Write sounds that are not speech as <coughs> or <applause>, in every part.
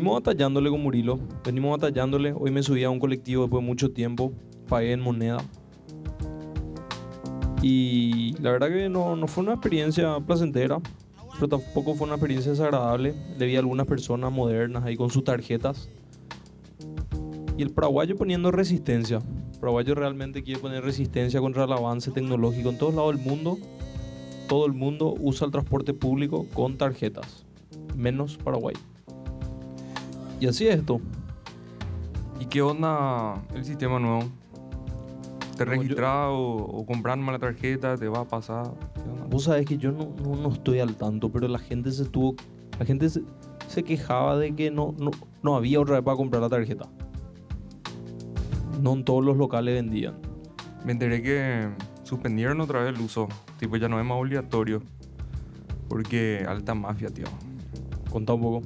Venimos batallándole con Murilo. Venimos batallándole. Hoy me subí a un colectivo después de mucho tiempo. Pagué en moneda. Y la verdad que no, no fue una experiencia placentera, pero tampoco fue una experiencia desagradable. Le vi a algunas personas modernas ahí con sus tarjetas. Y el paraguayo poniendo resistencia. El paraguayo realmente quiere poner resistencia contra el avance tecnológico en todos lados del mundo. Todo el mundo usa el transporte público con tarjetas, menos Paraguay. Y así es esto. ¿Y qué onda el sistema nuevo? ¿Te yo- registras o, o compras nomás la tarjeta? ¿Te va a pasar? Vos sabés que yo no, no, no estoy al tanto, pero la gente se tuvo. La gente se, se quejaba de que no, no, no había otra vez para comprar la tarjeta. No en todos los locales vendían. Me enteré que suspendieron otra vez el uso. Tipo, ya no es más obligatorio. Porque alta mafia, tío. Contá un poco.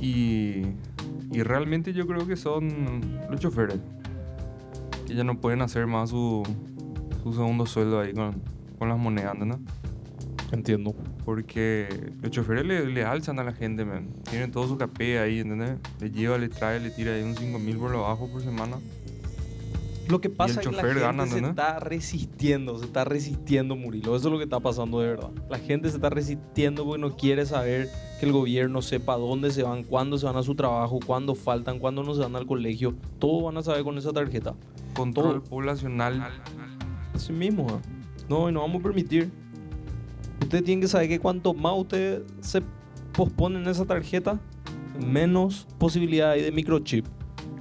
Y, y realmente yo creo que son los choferes. Que ya no pueden hacer más su, su segundo sueldo ahí con, con las monedas, ¿no? Entiendo. Porque los choferes le, le alzan a la gente, man. Tienen todo su capé ahí, ¿entendés? Le lleva, le trae, le tira ahí un 5 mil por lo bajo por semana. Lo que pasa es que la gente gana, se ¿no? está resistiendo, se está resistiendo, Murilo. Eso es lo que está pasando de verdad. La gente se está resistiendo porque no quiere saber que el gobierno sepa dónde se van, cuándo se van a su trabajo, cuándo faltan, cuándo no se van al colegio. Todo van a saber con esa tarjeta. Control Todo. poblacional. Así mismo, ¿eh? No, y no vamos a permitir. Ustedes tienen que saber que cuanto más ustedes se posponen esa tarjeta, menos posibilidad hay de microchip.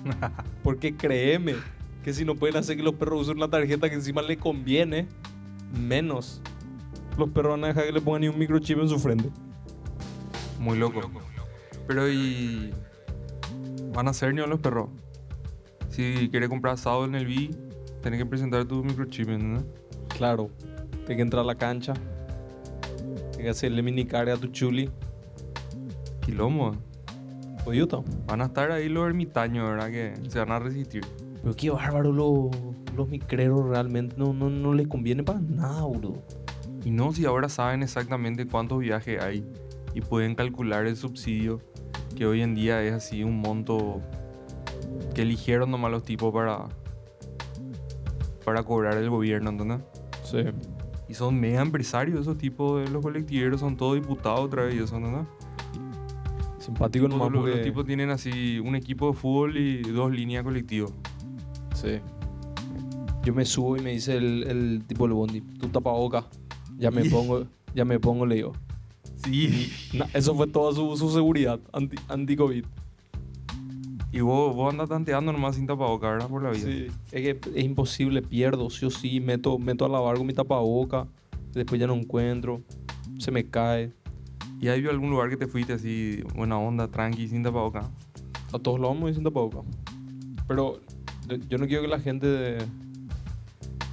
<laughs> Porque créeme que si no pueden hacer que los perros usen una tarjeta que encima les conviene, menos los perros van a dejar que le pongan ni un microchip en su frente. Muy loco. Pero y. Van a ser ni los perros. Si quieres comprar asado en el B, tenés que presentar tu microchip, ¿no? Claro, tienes que entrar a la cancha, tienes que hacerle mini carga a tu chuli. Quilombo. Oyuta. Van a estar ahí los ermitaños, ¿verdad? Que se van a resistir. Pero qué bárbaro los, los micreros realmente no, no, no les conviene para nada, bro. Y no si ahora saben exactamente cuántos viajes hay y pueden calcular el subsidio, que hoy en día es así un monto que eligieron nomás los tipos para, para cobrar el gobierno, ¿entendés? Sí. Y son mega empresarios esos tipos de los colectiveros, son todos diputados otra vez eso, ¿no? Simpático nomás los, porque... los tipos tienen así un equipo de fútbol y dos líneas colectivas. Sí. Yo me subo y me dice el, el tipo del bondi, tú tapaboca. Ya me pongo, ya me pongo, le digo. Sí. Na- eso fue toda su, su seguridad anti- anti-COVID. Y vos, vos andas tanteando nomás sin tapabocas, ¿verdad? Por la vida. Sí. Es que es imposible, pierdo, sí o sí. Meto, meto a lavar con mi tapaboca, después ya no encuentro, se me cae. ¿Y hay algún lugar que te fuiste así, buena onda, tranqui, sin tapabocas? A todos lados me voy sin tapaboca. Pero yo- no quiero que la gente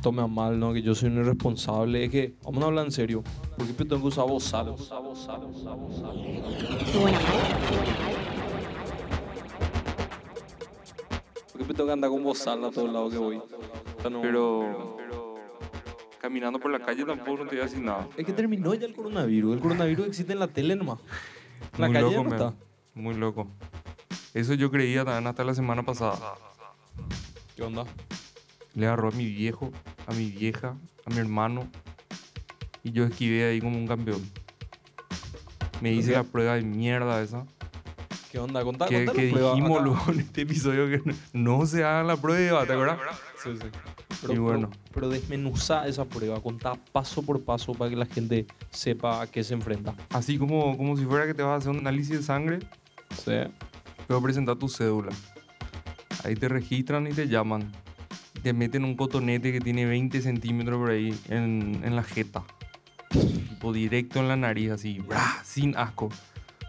tome a mal, ¿no? Que yo soy un irresponsable. Es que, vamos a hablar en serio. ¿Por qué tengo que usar bozal? ¿Por qué tengo que andar con bozal a todos lados que voy? Pero, caminando por la calle tampoco no te voy a decir nada. Es que terminó ya el coronavirus. El coronavirus existe en la tele nomás. En la Muy calle loco, no man. está. Muy loco. Eso yo creía también hasta la semana pasada. ¿Qué onda? Le agarró a mi viejo, a mi vieja, a mi hermano. Y yo esquivé ahí como un campeón. Me hice la prueba de mierda esa. ¿Qué onda? Contá, que que dijimos luego en este episodio que no, no se hagan la prueba, ¿te acuerdas? Sí, sí. Y bueno. Pero, pero desmenuzá esa prueba. Contá paso por paso para que la gente sepa a qué se enfrenta. Así como, como si fuera que te vas a hacer un análisis de sangre, Sí. a presentar tu cédula. Ahí te registran y te llaman. Te meten un cotonete que tiene 20 centímetros por ahí en, en la jeta. Tipo directo en la nariz, así, ¡bra! sin asco.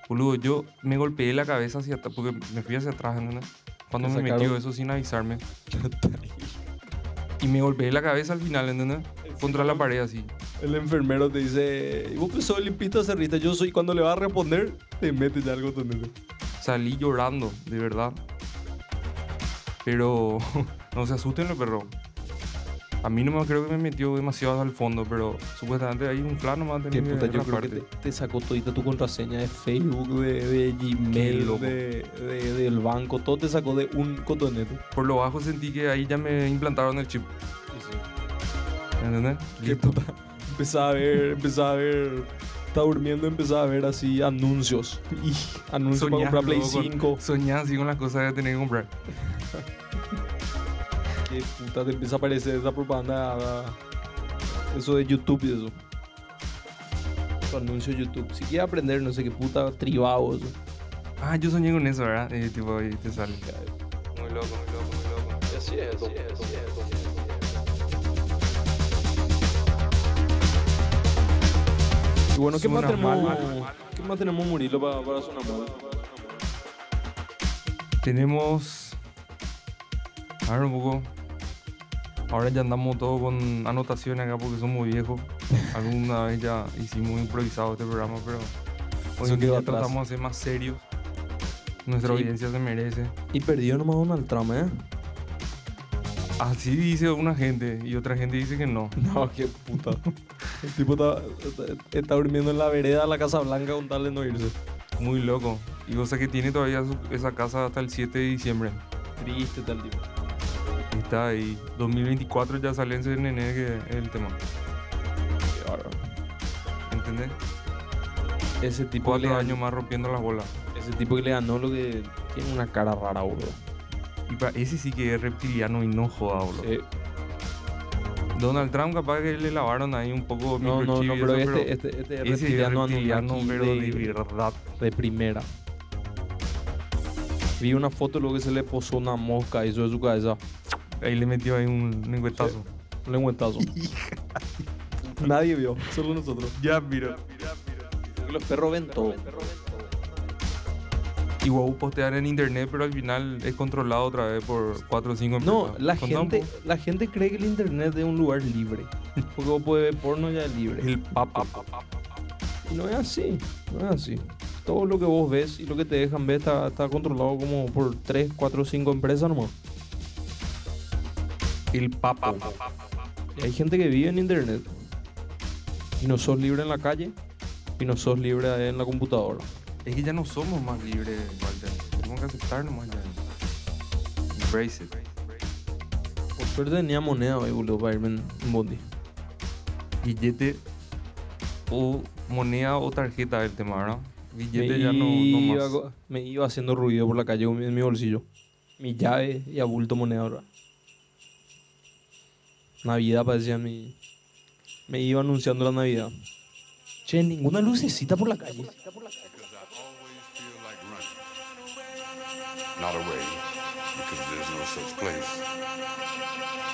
Boludo, yo me golpeé la cabeza hacia atrás, porque me fui hacia atrás, ¿entendés? Cuando me metió eso sin avisarme. <laughs> y me golpeé la cabeza al final, ¿entendés? Contra la pared así. El enfermero te dice, ¿y vos pues sos limpito cerrista? Yo soy, cuando le va a responder, te mete ya algo tonete. Salí llorando, de verdad. Pero <laughs> no se asusten los perros. A mí no me creo que me metió demasiado al fondo, pero supuestamente hay un plan nomás Que tenía puta, yo creo que parte. te, te sacó todita tu contraseña de Facebook, de, de Gmail, de, de- del banco, todo te sacó de un cotonete. Por lo bajo sentí que ahí ya me implantaron el chip. ¿Entendés? Qué Listo. puta. <laughs> Empezaba a ver, empezaba a ver. Estaba durmiendo, empezaba a ver así anuncios. Y anuncios para Soñás comprar Play luego con- 5. Soñás así con las cosas que tenés que comprar. <laughs> Qué puta, te empieza a aparecer esa propaganda. Eso de YouTube y eso. Su anuncio de YouTube. Si quieres aprender, no sé qué puta, tribado eso. Ah, yo soñé con eso, ¿verdad? Y tipo, ahí te sale. Muy loco, muy loco, muy loco. Y así es, así es, Y bueno, ¿qué más, tenemos. ¿qué más tenemos Murilo para, para sonar mal? Tenemos. A ver un poco. Ahora ya andamos todos con anotaciones acá porque somos viejos. <laughs> Alguna vez ya hicimos improvisado este programa, pero hoy en quedó día atrás. tratamos de ser más serios. Nuestra Sí. audiencia se merece. Y perdió nomás Donald Trump, ¿eh? Así dice una gente y otra gente dice que no. <laughs> No, qué puta. El tipo está, está- está durmiendo en la vereda de la Casa Blanca con tal de no irse. Muy loco. Y cosa que tiene todavía su- esa casa hasta el 7 de diciembre. Triste tal tipo. Y Está ahí. 2024 ya sale en CNN que es el tema. Bárbaro. ¿Entendés? Ese tipo, que Cuatro ganó, años más rompiendo las bolas. ese tipo que le ganó lo que tiene una cara rara, boludo. Y para ese sí que es reptiliano y no joda, boludo. Sí. Donald Trump capaz que le lavaron ahí un poco No, no, no, y pero eso, este, este, este es reptiliano, reptiliano, pero de, de, verdad. de primera. Vi una foto luego que se le posó una mosca y eso de su cabeza. Ahí le metió ahí un lengüetazo. Un lengüetazo. <laughs> Nadie vio, solo nosotros. Ya, mira. Los perros ven todo. Y huevo postear en internet, pero al final es controlado otra vez por cuatro o cinco No, empresas. la Contá un gente, la gente cree que el internet es un lugar libre. <laughs> Porque vos puedes ver porno ya libre. El papa. Y no es así, no es así. Todo lo que vos ves y lo que te dejan ver está, está controlado como por 3, 4, 5 empresas nomás. El papa. Y hay gente que vive en internet. Y no sos libre en la calle. Y no sos libre en la computadora. Es que ya no somos más libres, Walter. Tenemos que aceptar nomás ya. Embrace it. Por suerte tenía moneda hoy, boludo, para irme en bondi. Billete o moneda o tarjeta el tema, ¿verdad? Me Billete ya no, más. me iba haciendo ruido por la calle en mi bolsillo. Mi llave y abulto moneda ahora. Navidad parecía mi. Me iba anunciando la Navidad. Che, ninguna lucecita por la calle. Not away, because there's no such place.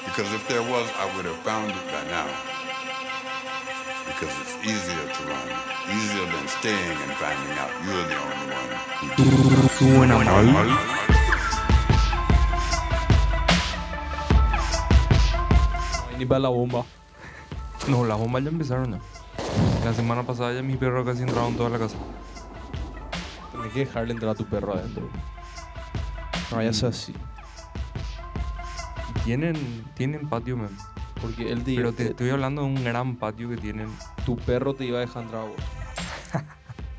Because if there was, I would have found it by now. Because it's easier to run, easier than staying and finding out you're the only one who buena mal. Ni para la bomba. No, las bombas ya empezaron. La semana pasada ya mis perros casi entraron toda la casa. Tienes que dejarle entrar a tu perro adentro. No vaya a ser así. Tienen, tienen patio, man. Porque él te, Pero te te- estoy hablando de un gran patio que tienen. tu perro te iba a dejar entrar a vos.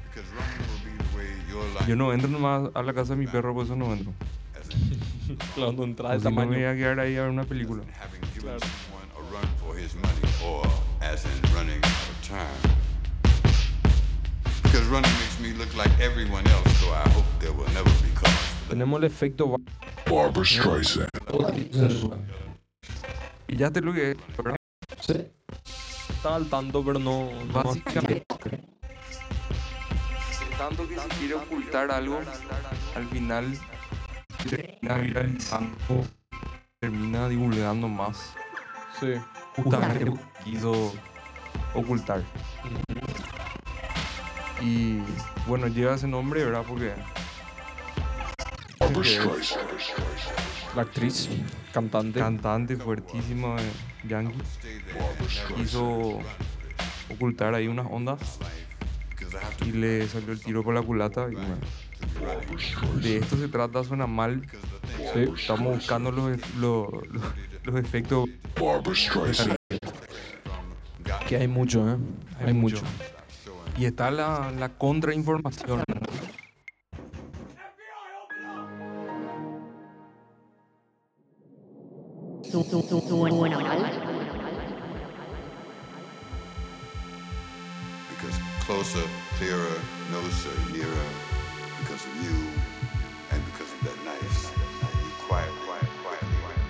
Because running will be the way your life Yo no entro nomás a la casa de mi perro, por eso no entro. Claro, no entras de si no me voy tamaño. a quedar ahí a ver una película. time. Because running makes me look like everyone else, so I hope there will never be cause. Tenemos el efecto. ba- Barbara Streisand. Y ya te lo que. Sí. Estaba al tanto, pero no. Básicamente. Tanto que si quiere ocultar algo, al final termina viralizando, termina divulgando más. Sí. Justamente lo que quiso ocultar. Y bueno, lleva ese nombre, ¿verdad? Porque. La actriz, cantante. cantante fuertísima de Yankee quiso ocultar ahí unas ondas y le salió el tiro por la culata. Y bueno, de esto se trata, suena mal. sí. Estamos buscando los, los, los, los efectos. Que hay mucho, ¿eh? Hay, mucho. Y está la, la contrainformación. Because closer, clearer, closer, nearer, because of you and because of that nice, quiet, quiet, quiet, quiet,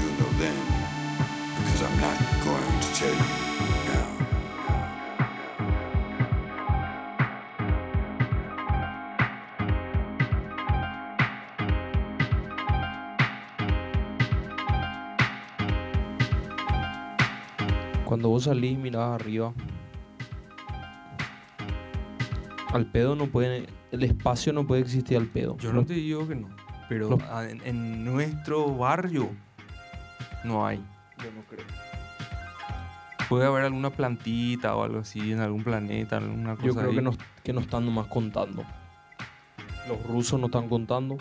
you'll know then, because I'm not going to tell you Cuando vos salís y mirás arriba, al pedo no puede, el espacio no puede existir al pedo. Yo no te digo que no, pero en, en nuestro barrio no hay. Yo no creo. Puede haber alguna plantita o algo así en algún planeta, alguna cosa Yo creo ahí. que no, que no están nomás contando. Los rusos no están contando.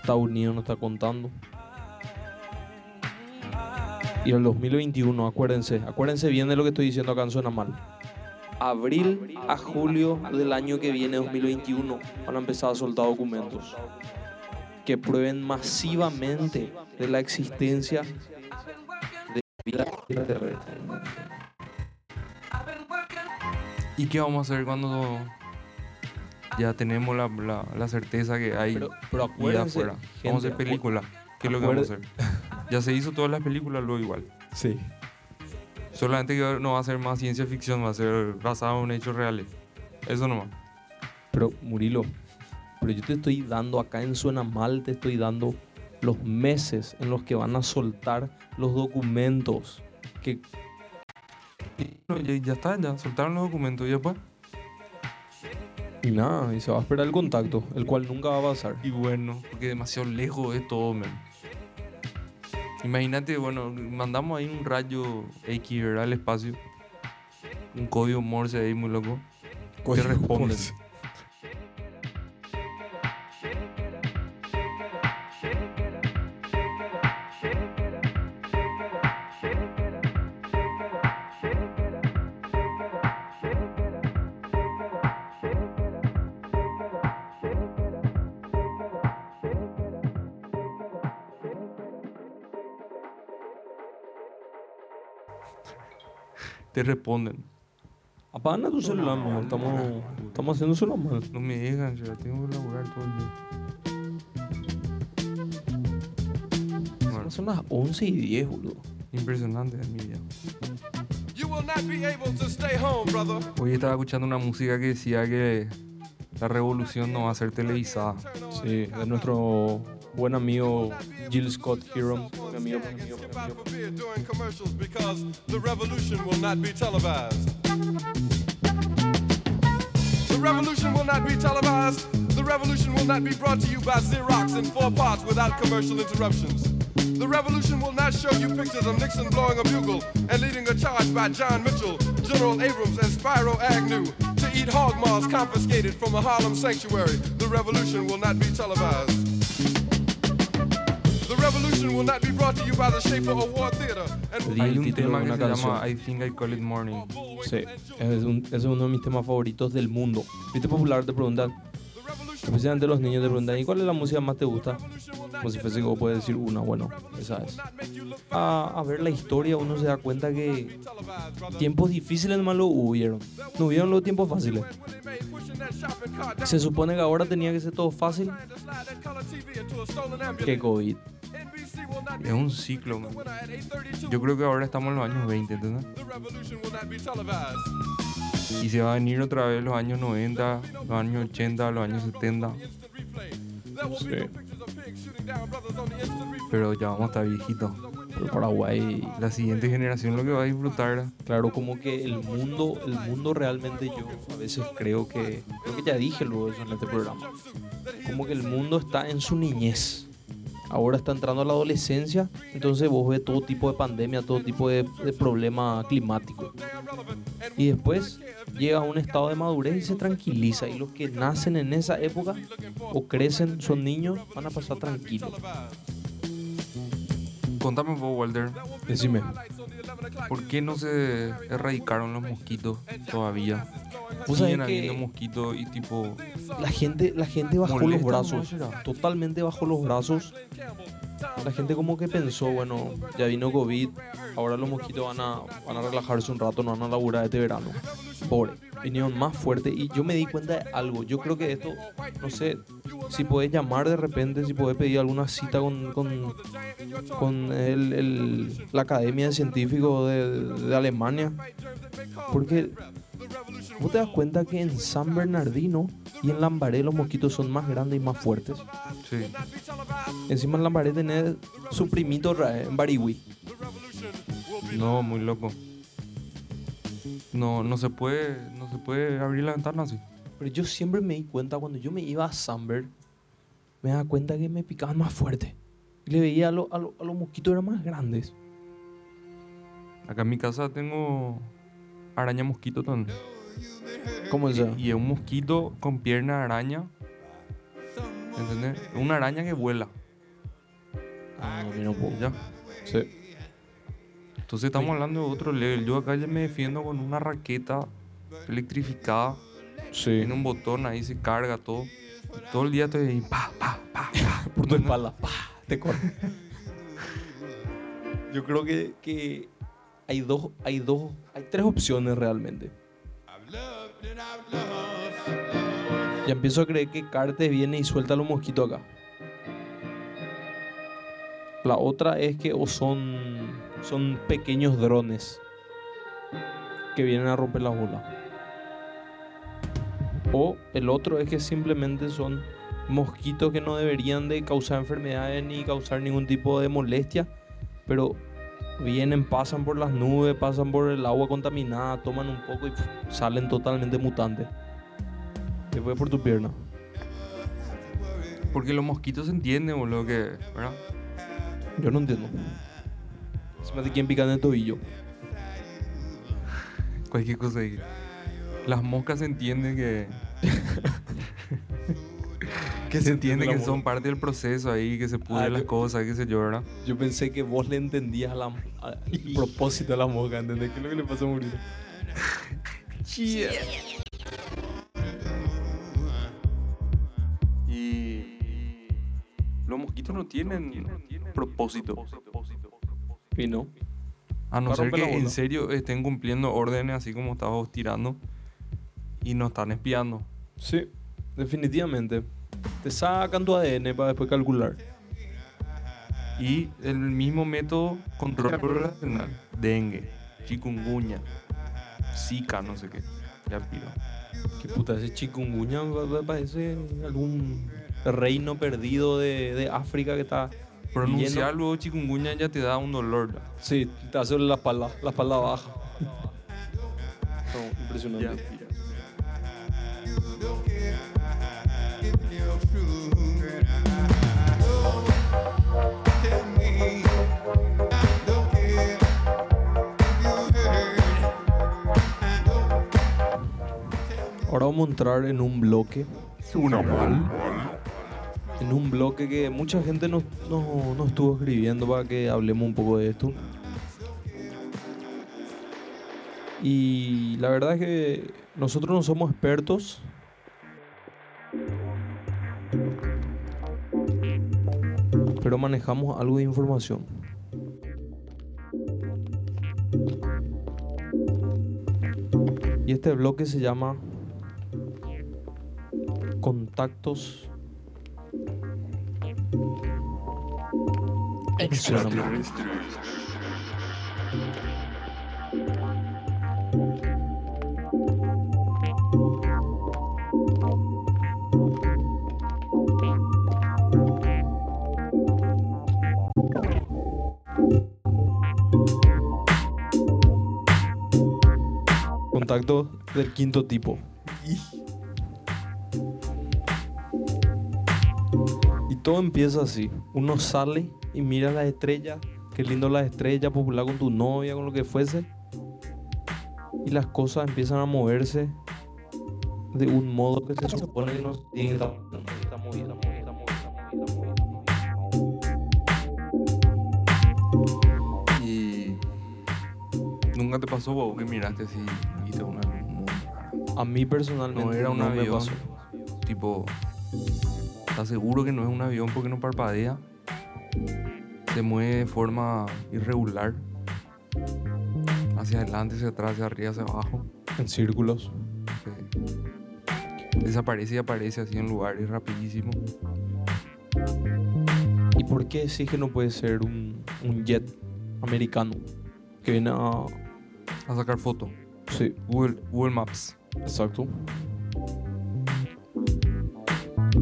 Estados Unidos no está contando. Y el 2021, acuérdense, acuérdense bien de lo que estoy diciendo acá en Suena Mal. Abril a julio del año que viene, 2021, van a empezar a soltar documentos que prueben masivamente de la existencia de vida extraterrestre. ¿Y qué vamos a hacer cuando ya tenemos la, la- la certeza que hay Pero, pero vida afuera? vamos a hacer película. ¿Qué es lo que vamos a hacer? Ya se hizo todas las películas, lo igual. Sí. Solamente que no va a ser más ciencia ficción, va a ser basado en hechos reales. Eso nomás. Pero Murilo, pero yo te estoy dando acá en Suena Mal, te estoy dando los meses en los que van a soltar los documentos. Que ya, ya está, ya soltaron los documentos y después. y nada, y se va a esperar el contacto, el cual nunca va a pasar. Y bueno, porque demasiado lejos es todo, men. Imagínate, bueno, mandamos ahí un rayo X, ¿verdad? Al espacio. Un código Morse ahí muy loco. ¿Qué responden? Te responden. Apagan a tu celular, estamos, estamos haciendo Suena Mal. No me dejan, ya tengo que laburar todo el día. Bueno, Son las 11 y 10, boludo. impresionante es mi vida. You will not be able to stay home, brother. Hoy estaba escuchando una música que decía que la revolución no va a ser televisada. Sí, de nuestro buen amigo Jill Scott Hiram. Mi amigo, Skip out for beer during commercials because the revolution will not be televised. The revolution will not be televised. The revolution will not be brought to you by Xerox in four parts without commercial interruptions. The revolution will not show you pictures of Nixon blowing a bugle and leading a charge by John Mitchell, General Abrams, and Spyro Agnew to eat hog maws confiscated from a Harlem sanctuary. The revolution will not be televised. Hay un tema que se llama I Think I Call It Morning. Sí, es, un- ese es uno de mis temas favoritos del mundo. Viste popular te preguntan, the revolution especialmente los niños te preguntan, ¿y cuál es la música más te gusta? Como si fuese que puedes decir una, bueno, esa es. A, a ver la historia uno se da cuenta que tiempos difíciles nomás lo hubieron. No hubieron los tiempos fáciles. Se supone que ahora tenía que ser todo fácil que COVID. Es un ciclo, man. Yo creo que ahora estamos en los años 20, ¿entendés? Y se va a venir otra vez los años 90, los años 80, los años 70. There will Sí. Pero ya vamos a estar viejitos. Pero Paraguay, La siguiente generación lo que va a disfrutar. claro, como que el mundo, el mundo realmente yo a veces creo que, creo que ya dije luego eso en este programa, como que el mundo está en su niñez. Ahora está entrando a la adolescencia, entonces vos ves todo tipo de pandemia, todo tipo de, de problema climático. Y después llega a un estado de madurez y se tranquiliza. Y los que nacen en esa época o crecen, son niños, van a pasar tranquilos. Contame un poco, Walter. Decime. ¿Por qué no se erradicaron los mosquitos todavía? Vos sabés Siguen habiendo que mosquitos y tipo... la gente, la gente bajó los brazos. será. Totalmente bajó los brazos. La gente como que pensó, bueno, ya vino COVID, ahora los mosquitos van a, van a relajarse un rato, no van a laburar este verano. Pobre, vinieron más fuerte y yo me di cuenta de algo. Yo creo que esto, no sé, si podés llamar de repente, si podés pedir alguna cita con, con, con el- el- la Academia de Científicos de, de Alemania. Porque vos te das cuenta que en San Bernardino y en Lambaré los mosquitos son más grandes y más fuertes. Sí. Encima en Lambaré tenés su primito en Barihui. No, muy loco. No, no se puede, no se puede abrir la ventana así. Pero yo siempre me di cuenta cuando yo me iba a Samberg, me daba cuenta que me picaban más fuerte. Y le veía a, lo- a lo- a los mosquitos eran más grandes. Acá en mi casa tengo araña mosquito también. ¿Cómo es eso? Y es un mosquito con pierna de araña. ¿Entendés? Una araña que vuela. Ah, mira un poco. ¿Ya? Sí. Entonces estamos hablando de otro level. Yo acá ya me defiendo con una raqueta electrificada. Sí. Tiene un botón ahí, se carga todo. Y todo el día estoy ahí, pa, pa, pa, pa. <laughs> Por tu espalda. Te corre. <laughs> Yo creo que, que hay dos, hay dos, hay tres opciones realmente. Ya empiezo a creer que Cartes viene y suelta los mosquitos acá. La otra es que o son, son pequeños drones que vienen a romper las bolas. O el otro es que simplemente son mosquitos que no deberían de causar enfermedades ni causar ningún tipo de molestia, pero vienen, pasan por las nubes, pasan por el agua contaminada, toman un poco y salen totalmente mutantes. Te fue por tu pierna. Porque los mosquitos entienden, boludo, que, ¿verdad? Yo no entiendo. Se me hace quien pica en el tobillo. <laughs> Cualquier cosa ahí. Las moscas se entienden que. <laughs> que se entiende que son parte del proceso ahí, que se pudren Ah, las yo- cosas, que se yo, ¿verdad? Yo pensé que vos le entendías a la, a- el propósito de la mosca, ¿entendés? ¿Qué es lo que le pasó a morir? <laughs> Y. Los mosquitos no tienen propósito. Y no. A no ser que en serio estén cumpliendo órdenes así como estabas tirando y nos están espiando. Sí, definitivamente. Te sacan tu ADN para después calcular. Y el mismo método control poblacional. Dengue, chikungunya, zika, no sé qué. Ya piro. Qué puta, ese chikungunya pa- pa- parece algún reino perdido de, de África que está. Pronunciar lleno- luego chikungunya ya te da un dolor. ¿no? Sí, te hace la espalda, la espalda baja. No, impresionante. Ya. Ahora vamos a entrar en un bloque. En un bloque que mucha gente nos, nos- nos estuvo escribiendo para que hablemos un poco de esto. Y la verdad es que nosotros no somos expertos. Pero manejamos algo de información. Y este bloque se llama Contactos Extraterrestres. Contacto del quinto tipo. Y todo empieza así. Uno sale y mira las estrellas. Qué lindo las estrellas, popular con tu novia, con lo que fuese. y las cosas empiezan a moverse de un modo que se supone que no tiene. Y nunca te pasó vos que miraste así y viste una. A mí personalmente No era un avión. Tipo, ¿estás seguro que no es un avión porque no parpadea? Se mueve de forma irregular. Hacia adelante, hacia atrás, hacia arriba, hacia abajo. En círculos. Sí. Desaparece y aparece así en lugares rapidísimo. ¿Y por qué decís que no puede ser un, un jet americano que viene a... A sacar foto. Sí, Google, Google Maps. exacto.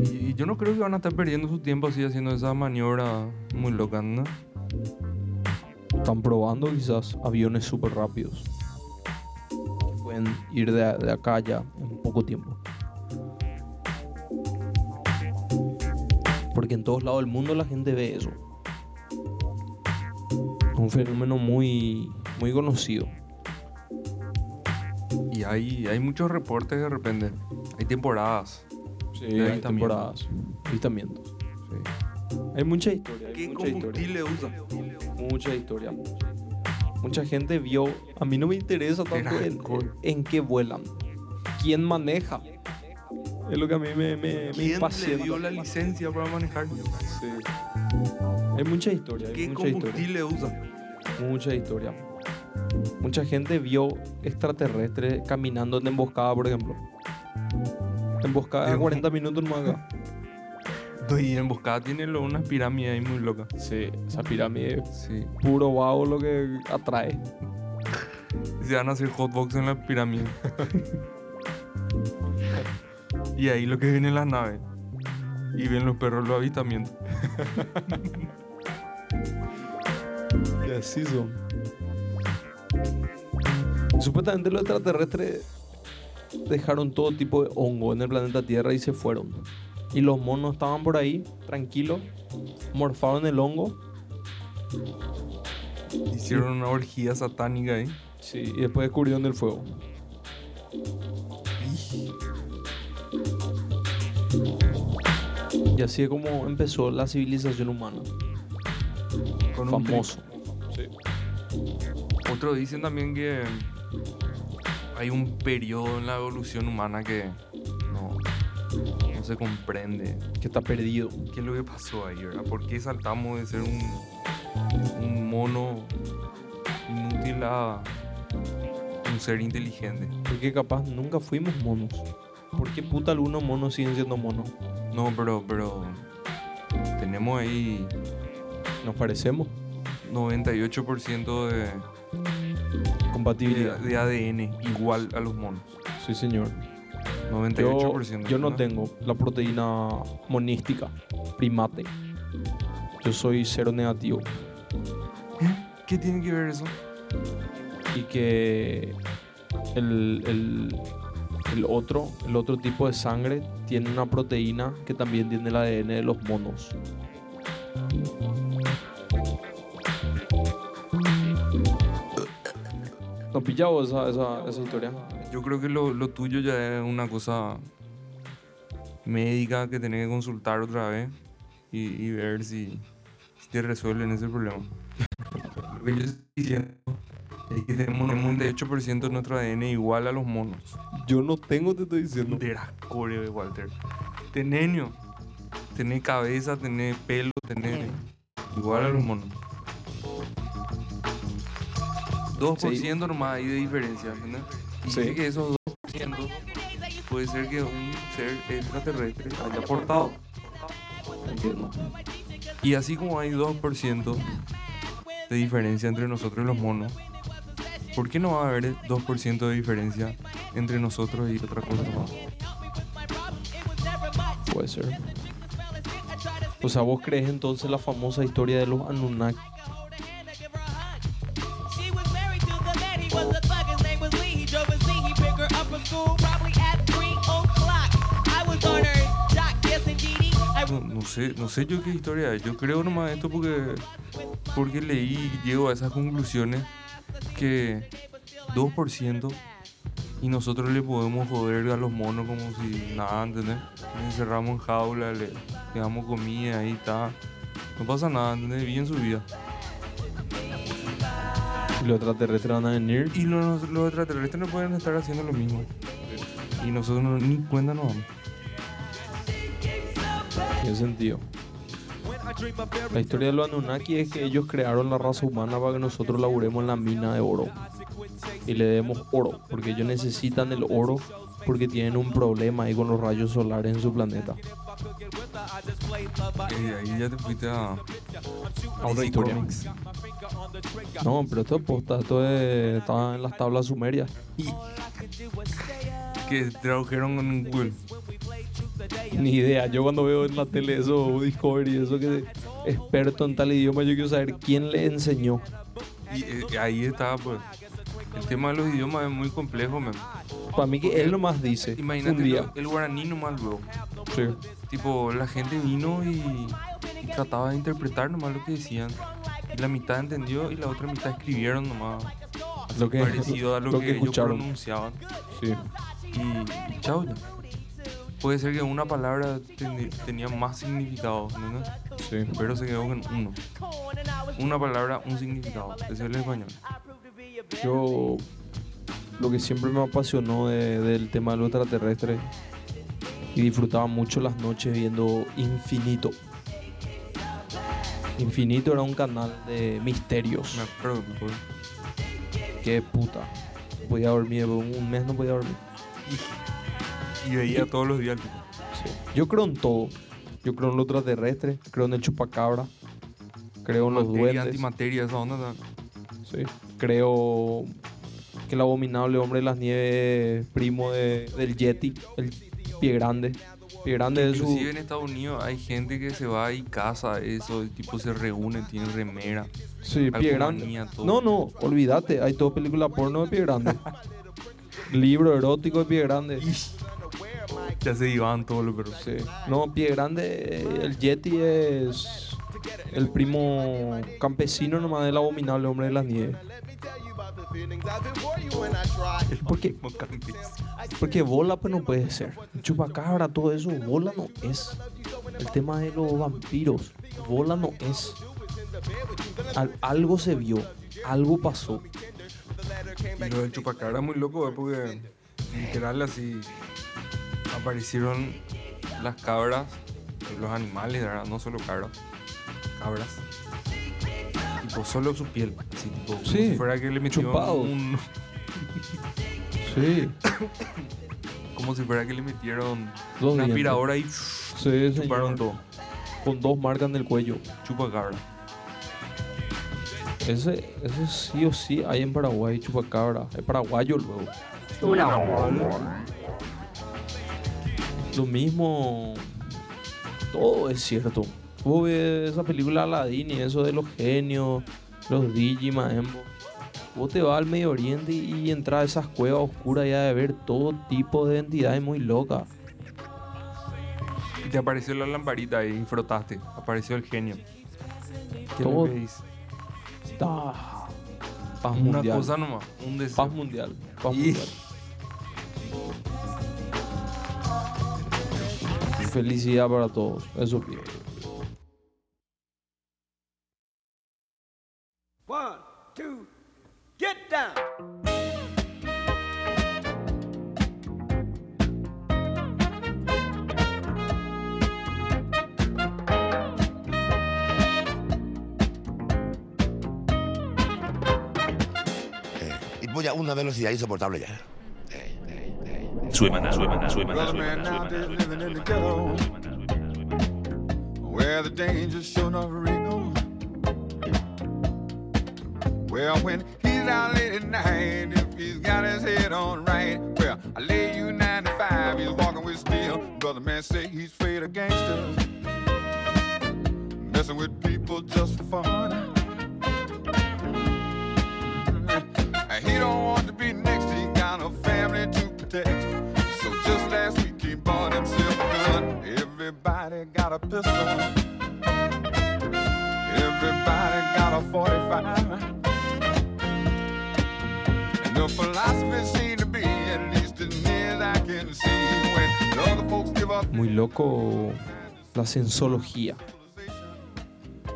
Y, y yo no creo que van a estar perdiendo su tiempo así haciendo esa maniobra muy loca, ¿no? Están probando quizás aviones súper rápidos. Pueden ir de, de acá a allá en poco tiempo. Porque en todos lados del mundo la gente ve eso. Es un fenómeno muy, muy conocido. Y hay, hay muchos reportes de repente. Hay temporadas. Sí, hay avistamientos. temporadas, avistamientos. Hay mucha historia. hay ¿Qué mucha historia. usa? Mucha historia. Mucha gente vio. A mí no me interesa tanto en, en qué vuelan. ¿Quién maneja? Es lo que a mí me, me, me ¿Quién le impacienta. dio la licencia para manejar? Sí. Hay mucha historia. Hay ¿Qué mucha historia. combustible usa? Mucha historia. Mucha gente vio extraterrestres caminando en emboscada, por ejemplo. Emboscada de Dios. 40 minutos más acá. Y emboscada tiene lo- unas pirámides ahí muy locas. Sí, esa pirámide Sí. puro vago lo que atrae. Se van a hacer hotbox en la pirámide. <laughs> y ahí lo que vienen las naves. Y ven los perros los avistamientos. <laughs> Y así son. Supuestamente los extraterrestres dejaron todo tipo de hongo en el planeta Tierra y se fueron. Y los monos estaban por ahí, tranquilos, morfaron el hongo. Hicieron una orgía satánica ahí. Sí, y después descubrieron el fuego. Y así es como empezó la civilización humana. Con un Famoso. Otros dicen también que hay un periodo en la evolución humana que no, no se comprende. Que está perdido. ¿Qué es lo que pasó ahí, verdad? ¿Por qué saltamos de ser un, un mono inútil a un ser inteligente? Porque capaz nunca fuimos monos. ¿Por qué puta algunos monos siguen siendo monos? No, pero, pero tenemos ahí Nos parecemos. 98% de, de, Compatibilidad. de ADN igual a los monos. Sí, señor. 98%. Yo, yo no tengo la proteína monística, primate. Yo soy cero negativo. ¿Qué tiene que ver eso? Y que el, el- el otro, el otro tipo de sangre tiene una proteína que también tiene el ADN de los monos. ¿No pillado esa, esa, esa historia? Yo creo que lo, lo tuyo ya es una cosa médica que tenés que consultar otra vez y, y ver si, si te resuelven ese problema. <laughs> Lo que yo estoy diciendo es que tenemos un 98% de nuestro ADN igual a los monos. Yo no tengo, te estoy diciendo. Verás, core, Walter. Tenés, ño. tenés cabeza, tenés pelo, tenés igual a los monos. 2% nomás hay de diferencia, ¿entendés? Y Sí. dice que esos 2% puede ser que un ser extraterrestre haya aportado. Entiendo. Y así como hay 2% de diferencia entre nosotros y los monos, ¿por qué no va a haber 2% de diferencia entre nosotros y otra cosa más? Puede ser. O sea, ¿vos crees entonces la famosa historia de los Anunnaki? Sé, no sé yo qué historia es. Yo creo nomás esto porque, porque leí y llego a esas conclusiones que 2% Y nosotros le podemos joder a los monos como si nada, ¿entendés? Le encerramos en jaula, le, le damos comida, ahí está. No pasa nada, ¿entendés? Viven su vida. Y los extraterrestres van a venir. Y los, los extraterrestres no pueden estar haciendo lo mismo. Y nosotros no- ni cuenta nos damos. ¿Qué sentido? La historia de los Anunnaki es que ellos crearon la raza humana para que nosotros laburemos en la mina de oro. Y le demos oro, porque ellos necesitan el oro porque tienen un problema ahí con los rayos solares en su planeta. Y ahí ya te fuiste a, A otra historia. No, pero esto es posta, esto es- está en las tablas sumerias. que tradujeron en Google. Ni idea, yo cuando veo en la tele eso, Discovery, eso que experto en tal idioma, yo quiero saber quién le enseñó. Y eh, ahí está, pues. El tema de los idiomas es muy complejo, man. Para mí que él nomás dice, Imagínate un día. el guaraní nomás luego. Sí. Tipo, la gente vino y, trataba de interpretar nomás lo que decían. Y la mitad entendió y la otra mitad escribieron nomás. Lo que, parecido a lo, lo que, que ellos pronunciaban. Sí. Y, y chao ya. Puede ser que una palabra ten- tenía más significado, ¿no? Sí. Pero se quedó con uno. Una palabra, un significado. Ese es el español. Yo lo que siempre me apasionó de- del tema de los extraterrestres y disfrutaba mucho las noches viendo Infinito. Infinito era un canal de misterios. Me acuerdo, me acuerdo. Qué puta. Podía dormir, un mes no podía dormir. Y veía todos los días. Sí. Yo creo en todo. Yo creo en los extraterrestres, creo en el chupacabra, creo en los duendes. antimateria, esa onda. Sí. Creo que el abominable hombre de las nieves es primo de- del Yeti, el pie grande. Pie grande es su. Inclusive en Estados Unidos hay gente que se va y caza eso, tipo se reúne, tiene remera. Sí, pie grande. No, no, olvídate, hay toda película porno de pie grande. <laughs> Libro erótico de pie grande. Ya se iban todos los perros. Sí. No, pie grande, el Yeti es el primo campesino nomás del abominable hombre de las nieves. Porque, porque bola pues no puede ser. Chupacabra, todo eso, bola no es. El tema de los vampiros, bola no es. Al- algo se vio, algo pasó. Y lo del chupacabra es muy loco, ¿eh? porque literal así aparecieron las cabras, los animales, ¿verdad? no solo cabras, cabras. Tipo, solo su piel, así tipo, como Sí, si fuera que le metieron chupados. un, <laughs> Sí, <coughs> como si fuera que le metieron Dos una aspiradora y sí, chuparon señor. todo. Con dos marcas en el cuello. Chupacabra. Ese, ese sí o sí hay en Paraguay, chupacabra. Es paraguayo luego. Lo mismo. Todo es cierto. Vos ves esa película Aladdin y eso de los genios, los Digimaembo. Vos te vas al Medio Oriente y entras a esas cuevas oscuras y has de ver todo tipo de entidades muy locas. Y te apareció la lamparita y frotaste. Apareció el genio. ¿Qué Todo- dice? Ah, paz Una mundial. cosa nomás, un deseo. Paz mundial. Paz Y- mundial. Felicidad para todos. Eso pido. Nowadays suemana, living in the ghetto where the danger's sure enough real. Well, when he's out late at night, if he's got his head on right, well, I lay you 95, he's walking with steel. Brother man say he's afraid of gangsters, messing with people just for fun. Muy loco la sensología.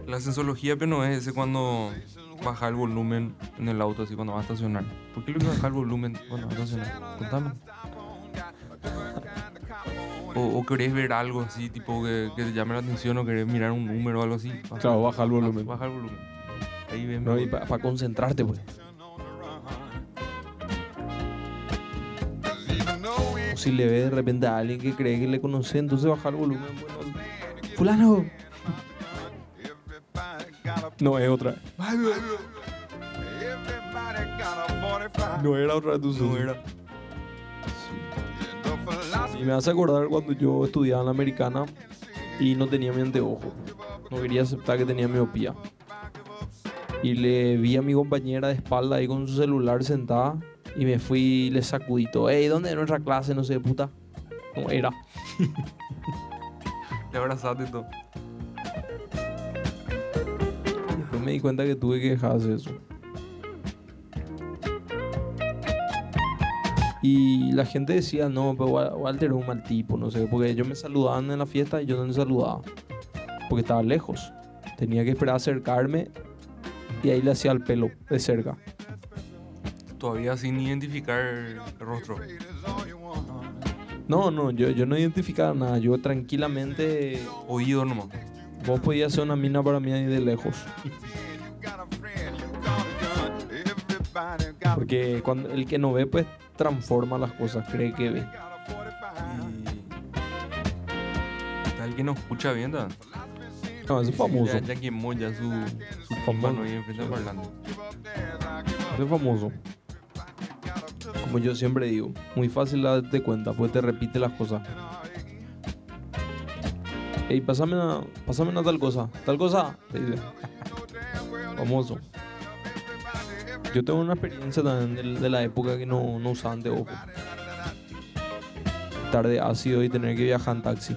La sensología, pero no es ese cuando baja el volumen en el auto, así cuando va a estacionar. ¿Por qué lo que baja el volumen cuando va a estacionar? Contame. O, o querés ver algo así, tipo que, que te llame la atención, o querés mirar un número o algo así. Baja- Claro, baja el volumen. Baja el volumen. Ahí ven. No, y para concentrarte, pues. Si le ve de repente a alguien que cree que le conoce, entonces baja el volumen. Bueno, fulano. No es otra. No era otra de tus No era. Y me hace acordar cuando yo estudiaba en la americana y no tenía mi anteojo. No quería aceptar que tenía miopía. Y le vi a mi compañera de espalda ahí con su celular sentada y me fui le sacudí todo. Ey, ¿dónde es nuestra clase? No sé, puta. No era. <laughs> Te abrazaste y todo. Después me di cuenta que tuve que dejar de eso. Y la gente decía, no, pero Wa- Walter es un mal tipo, no sé, porque ellos me saludaban en la fiesta y yo no les saludaba. Porque estaba lejos. Tenía que esperar a acercarme y ahí le hacía el pelo de cerca. Todavía sin identificar el rostro. No, no, yo, yo no identificaba nada. Yo tranquilamente, Oído nomás. vos podías ser una mina para mí ahí de lejos. Porque cuando el que no ve, pues transforma las cosas, cree que ve. Y el que no escucha bien. No, ese es famoso. Ya, ya quemó ya su, su tímpano ahí enfrente del parlante. Ese es famoso. Como yo siempre digo, muy fácil darte cuenta, pues te repite las cosas. Ey, pásame una, pásame una tal cosa, tal cosa, te dice. Famoso. Yo tengo una experiencia también de, de la época que no, no usaba anteojos. Tarde ácido y tener que viajar en taxi.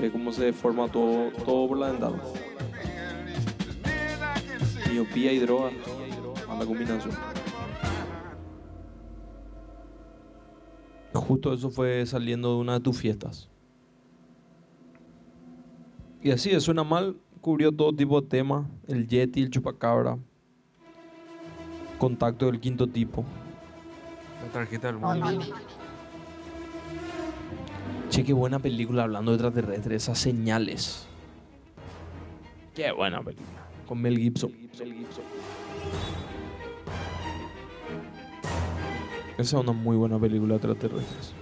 Ve cómo se deforma todo, todo por la ventana. Miopía y droga. Mala combinación. Justo eso fue saliendo de una de tus fiestas. Y así, de suena mal, cubrió todo tipo de temas. El Yeti, el chupacabra. Contacto del quinto tipo. La tarjeta del mundo. Che, qué buena película hablando de extraterrestres. Esas señales. Qué buena película. Con Mel Gibson. Esa es una muy buena película de extraterrestres.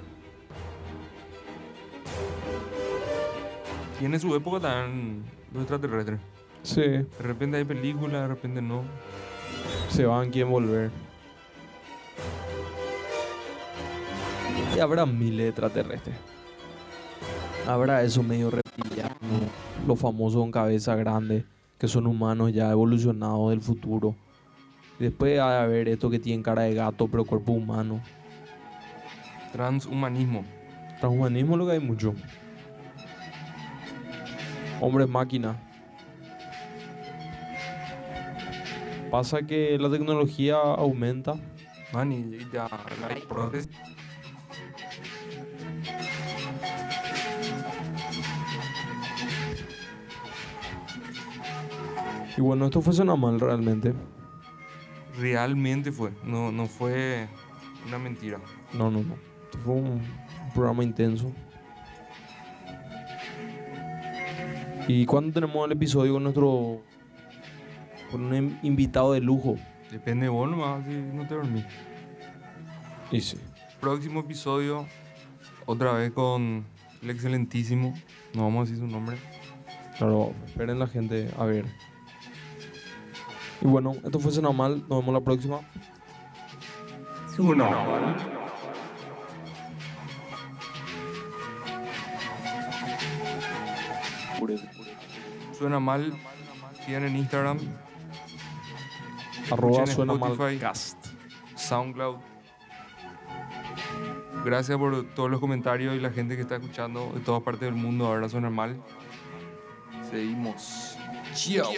Tiene su época también los extraterrestres. Sí, De repente hay películas, de repente no. se van, quieren volver. Y habrá miles de extraterrestres. Habrá esos medio reptilianos, los famosos con cabeza grande, que son humanos ya evolucionados del futuro. Después hay a ver esto que tienen cara de gato, pero cuerpo humano. Transhumanismo. Transhumanismo es lo que hay mucho. Hombres máquina. Pasa que la tecnología aumenta. Man, y y ya la prótesis. Y bueno, esto fue mal realmente. Realmente fue. No, no fue una mentira. No, no, no. Esto fue un programa intenso. ¿Y cuándo tenemos el episodio con nuestro. con un in- invitado de lujo? Depende de vos nomás, si no te dormís. Y sí. Próximo episodio, otra vez con el excelentísimo. No vamos a decir su nombre. Claro, esperen la gente a ver. Y bueno, esto fue Suena Mal. Nos vemos la próxima. Suena mal. Sigan en Instagram, Arroba suena mal Spotify. cast. SoundCloud. Gracias por todos los comentarios y la gente que está escuchando de todas partes del mundo. Ahora suena mal. Seguimos. Chao.